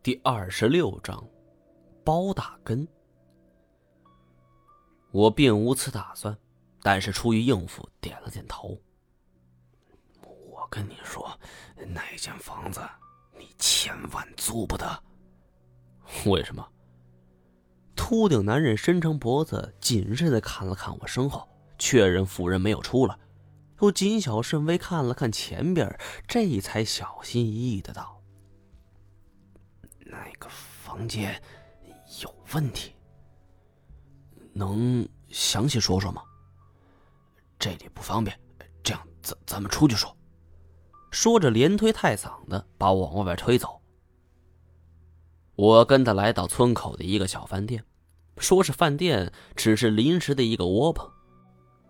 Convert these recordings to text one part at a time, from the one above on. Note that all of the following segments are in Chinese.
第二十六章，包大根。我并无此打算，但是出于应付，点了点头。我跟你说，那间房子你千万租不得。为什么？秃顶男人伸长脖子，谨慎的看了看我身后，确认妇人没有出来，又谨小慎微看了看前边，这才小心翼翼的道。那个房间有问题，能详细说说吗？这里不方便，这样咱咱们出去说。说着，连推带搡的把我往外边推走。我跟他来到村口的一个小饭店，说是饭店，只是临时的一个窝棚。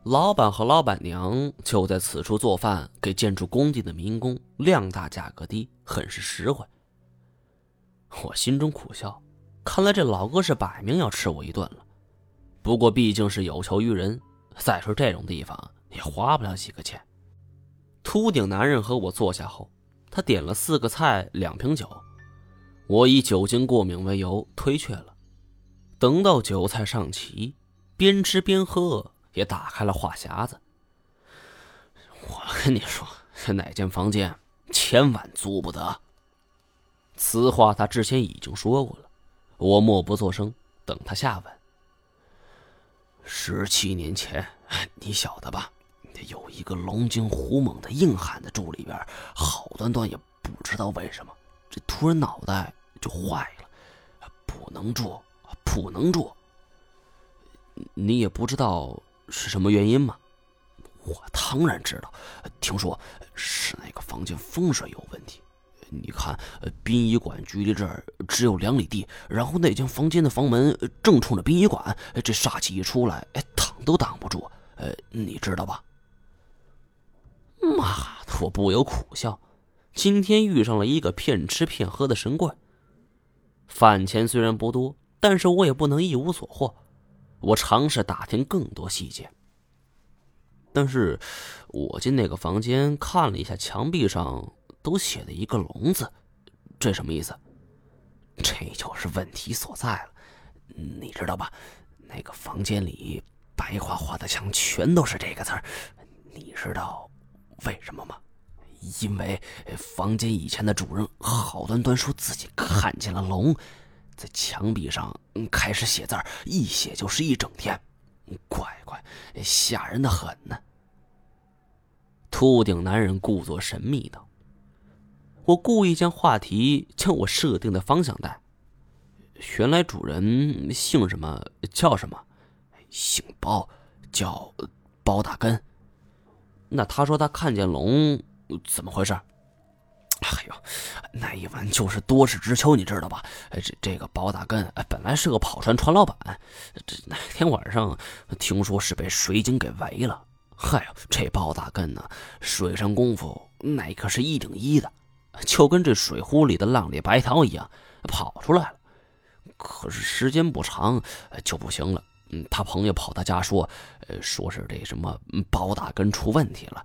老板和老板娘就在此处做饭，给建筑工地的民工，量大价格低，很是实惠。我心中苦笑，看来这老哥是摆明要吃我一顿了。不过毕竟是有求于人，再说这种地方也花不了几个钱。秃顶男人和我坐下后，他点了四个菜，两瓶酒。我以酒精过敏为由推却了。等到酒菜上齐，边吃边喝，也打开了话匣子。我跟你说，这哪间房间千万租不得。此话他之前已经说过了，我默不作声，等他下文。十七年前，你晓得吧？有一个龙精虎猛的硬汉子住里边，好端端也不知道为什么，这突然脑袋就坏了，不能住，不能住。你也不知道是什么原因吗？我当然知道，听说是那个房间风水有问题。你看，殡仪馆距离这儿只有两里地，然后那间房间的房门正冲着殡仪馆，这煞气一出来，哎，挡都挡不住。呃，你知道吧？妈的，我不由苦笑。今天遇上了一个骗吃骗喝的神棍。饭钱虽然不多，但是我也不能一无所获。我尝试打听更多细节，但是我进那个房间看了一下墙壁上。都写了一个“龙”字，这什么意思？这就是问题所在了。你知道吧？那个房间里白花花的墙全都是这个字儿。你知道为什么吗？因为房间以前的主人好端端说自己看见了龙，在墙壁上开始写字儿，一写就是一整天，乖乖，吓人的很呢。秃顶男人故作神秘道。我故意将话题向我设定的方向带。原来主人姓什么？叫什么？姓包，叫包大根。那他说他看见龙，怎么回事？哎呦，那一晚就是多事之秋，你知道吧？这这个包大根本来是个跑船船老板，这那天晚上听说是被水警给围了。嗨呦，这包大根呢，水上功夫那可是一顶一的。就跟这水壶里的浪里白条一样，跑出来了。可是时间不长就不行了。嗯，他朋友跑他家说，呃，说是这什么包大根出问题了。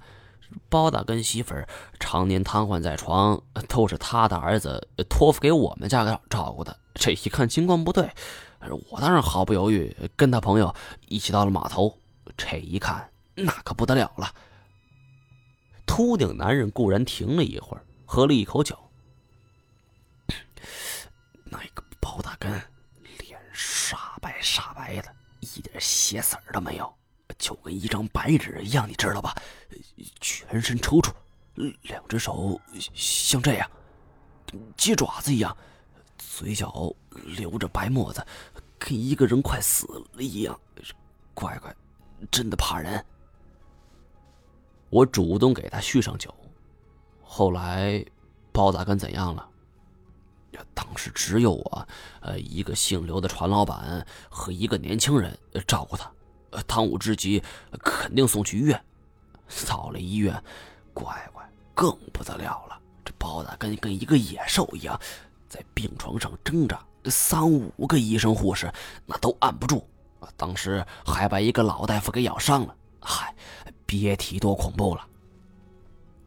包大根媳妇儿常年瘫痪在床，都是他的儿子托付给我们家照顾的。这一看情况不对，我当然毫不犹豫跟他朋友一起到了码头。这一看，那可不得了了。秃顶男人固然停了一会儿。喝了一口酒，那个包大根脸煞白煞白的，一点血色都没有，就跟一张白纸一样，你知道吧？全身抽搐，两只手像这样，鸡爪子一样，嘴角流着白沫子，跟一个人快死了一样。乖乖，真的怕人。我主动给他续上酒。后来，包大根怎样了？当时只有我，呃，一个姓刘的船老板和一个年轻人照顾他。当务之急，肯定送去医院。到了医院，乖乖更不得了了。这包大根跟一个野兽一样，在病床上挣扎。三五个医生护士那都按不住。当时还把一个老大夫给咬伤了。嗨，别提多恐怖了。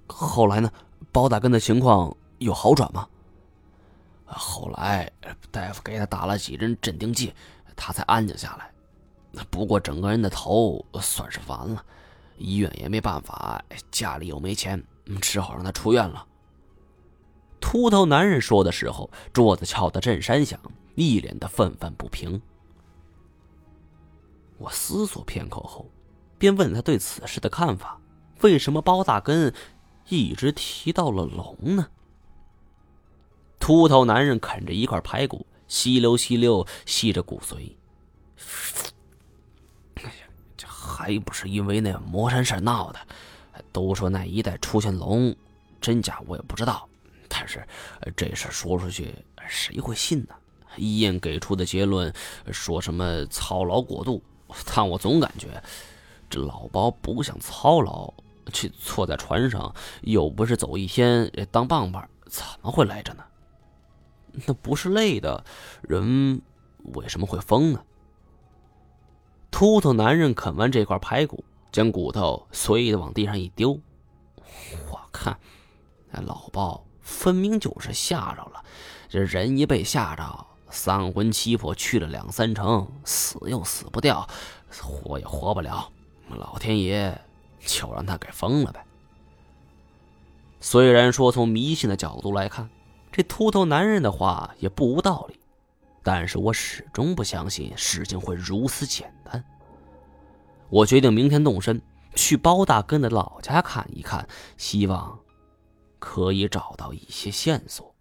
后来呢？包大根的情况有好转吗？后。来大夫给他打了几针镇定剂，他才安静下来。不过整个人的头算是完了，医院也没办法，家里又没钱，只好让他出院了。秃头男人说的时候，桌子敲得震山响，一脸的愤愤不平。我思索片刻后，便问他对此事的看法：为什么包大根一直提到了龙呢？秃头男人啃着一块排骨，吸溜吸溜吸着骨髓。哎呀，这还不是因为那魔山事闹的？都说那一带出现龙，真假我也不知道。但是这事说出去，谁会信呢？医院给出的结论说什么操劳过度，但我总感觉这老包不像操劳，去坐在船上又不是走一天当棒棒，怎么会累着呢？那不是累的人为什么会疯呢？秃头男人啃完这块排骨，将骨头随意的往地上一丢。我看那老包分明就是吓着了，这人一被吓着，三魂七魄去了两三成，死又死不掉，活也活不了。老天爷就让他给封了呗。虽然说从迷信的角度来看，这秃头男人的话也不无道理，但是我始终不相信事情会如此简单。我决定明天动身去包大根的老家看一看，希望可以找到一些线索。